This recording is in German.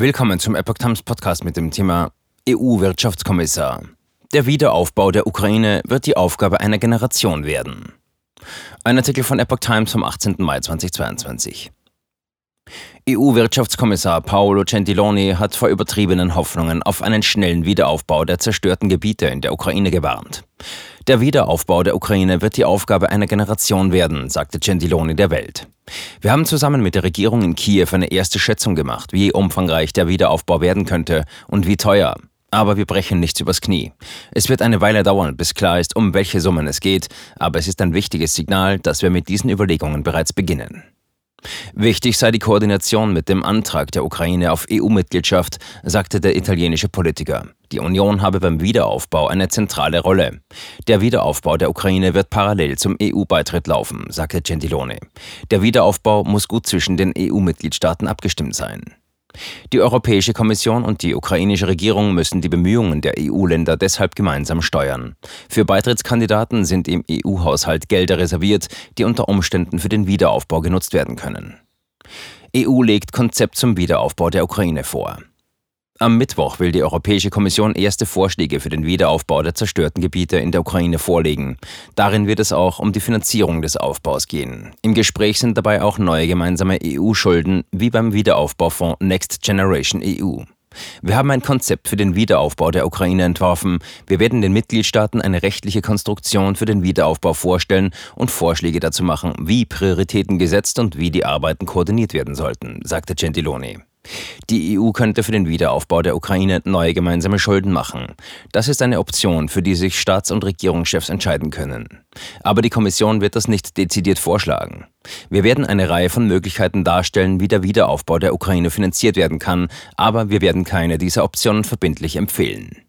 Willkommen zum Epoch Times Podcast mit dem Thema EU-Wirtschaftskommissar. Der Wiederaufbau der Ukraine wird die Aufgabe einer Generation werden. Ein Artikel von Epoch Times vom 18. Mai 2022. EU-Wirtschaftskommissar Paolo Gentiloni hat vor übertriebenen Hoffnungen auf einen schnellen Wiederaufbau der zerstörten Gebiete in der Ukraine gewarnt. Der Wiederaufbau der Ukraine wird die Aufgabe einer Generation werden, sagte Gentiloni der Welt. Wir haben zusammen mit der Regierung in Kiew eine erste Schätzung gemacht, wie umfangreich der Wiederaufbau werden könnte und wie teuer. Aber wir brechen nichts übers Knie. Es wird eine Weile dauern, bis klar ist, um welche Summen es geht, aber es ist ein wichtiges Signal, dass wir mit diesen Überlegungen bereits beginnen. Wichtig sei die Koordination mit dem Antrag der Ukraine auf EU-Mitgliedschaft, sagte der italienische Politiker. Die Union habe beim Wiederaufbau eine zentrale Rolle. Der Wiederaufbau der Ukraine wird parallel zum EU-Beitritt laufen, sagte Gentiloni. Der Wiederaufbau muss gut zwischen den EU-Mitgliedstaaten abgestimmt sein. Die Europäische Kommission und die ukrainische Regierung müssen die Bemühungen der EU-Länder deshalb gemeinsam steuern. Für Beitrittskandidaten sind im EU-Haushalt Gelder reserviert, die unter Umständen für den Wiederaufbau genutzt werden können. EU legt Konzept zum Wiederaufbau der Ukraine vor. Am Mittwoch will die Europäische Kommission erste Vorschläge für den Wiederaufbau der zerstörten Gebiete in der Ukraine vorlegen. Darin wird es auch um die Finanzierung des Aufbaus gehen. Im Gespräch sind dabei auch neue gemeinsame EU-Schulden, wie beim Wiederaufbaufonds Next Generation EU. Wir haben ein Konzept für den Wiederaufbau der Ukraine entworfen. Wir werden den Mitgliedstaaten eine rechtliche Konstruktion für den Wiederaufbau vorstellen und Vorschläge dazu machen, wie Prioritäten gesetzt und wie die Arbeiten koordiniert werden sollten, sagte Gentiloni. Die EU könnte für den Wiederaufbau der Ukraine neue gemeinsame Schulden machen. Das ist eine Option, für die sich Staats- und Regierungschefs entscheiden können. Aber die Kommission wird das nicht dezidiert vorschlagen. Wir werden eine Reihe von Möglichkeiten darstellen, wie der Wiederaufbau der Ukraine finanziert werden kann, aber wir werden keine dieser Optionen verbindlich empfehlen.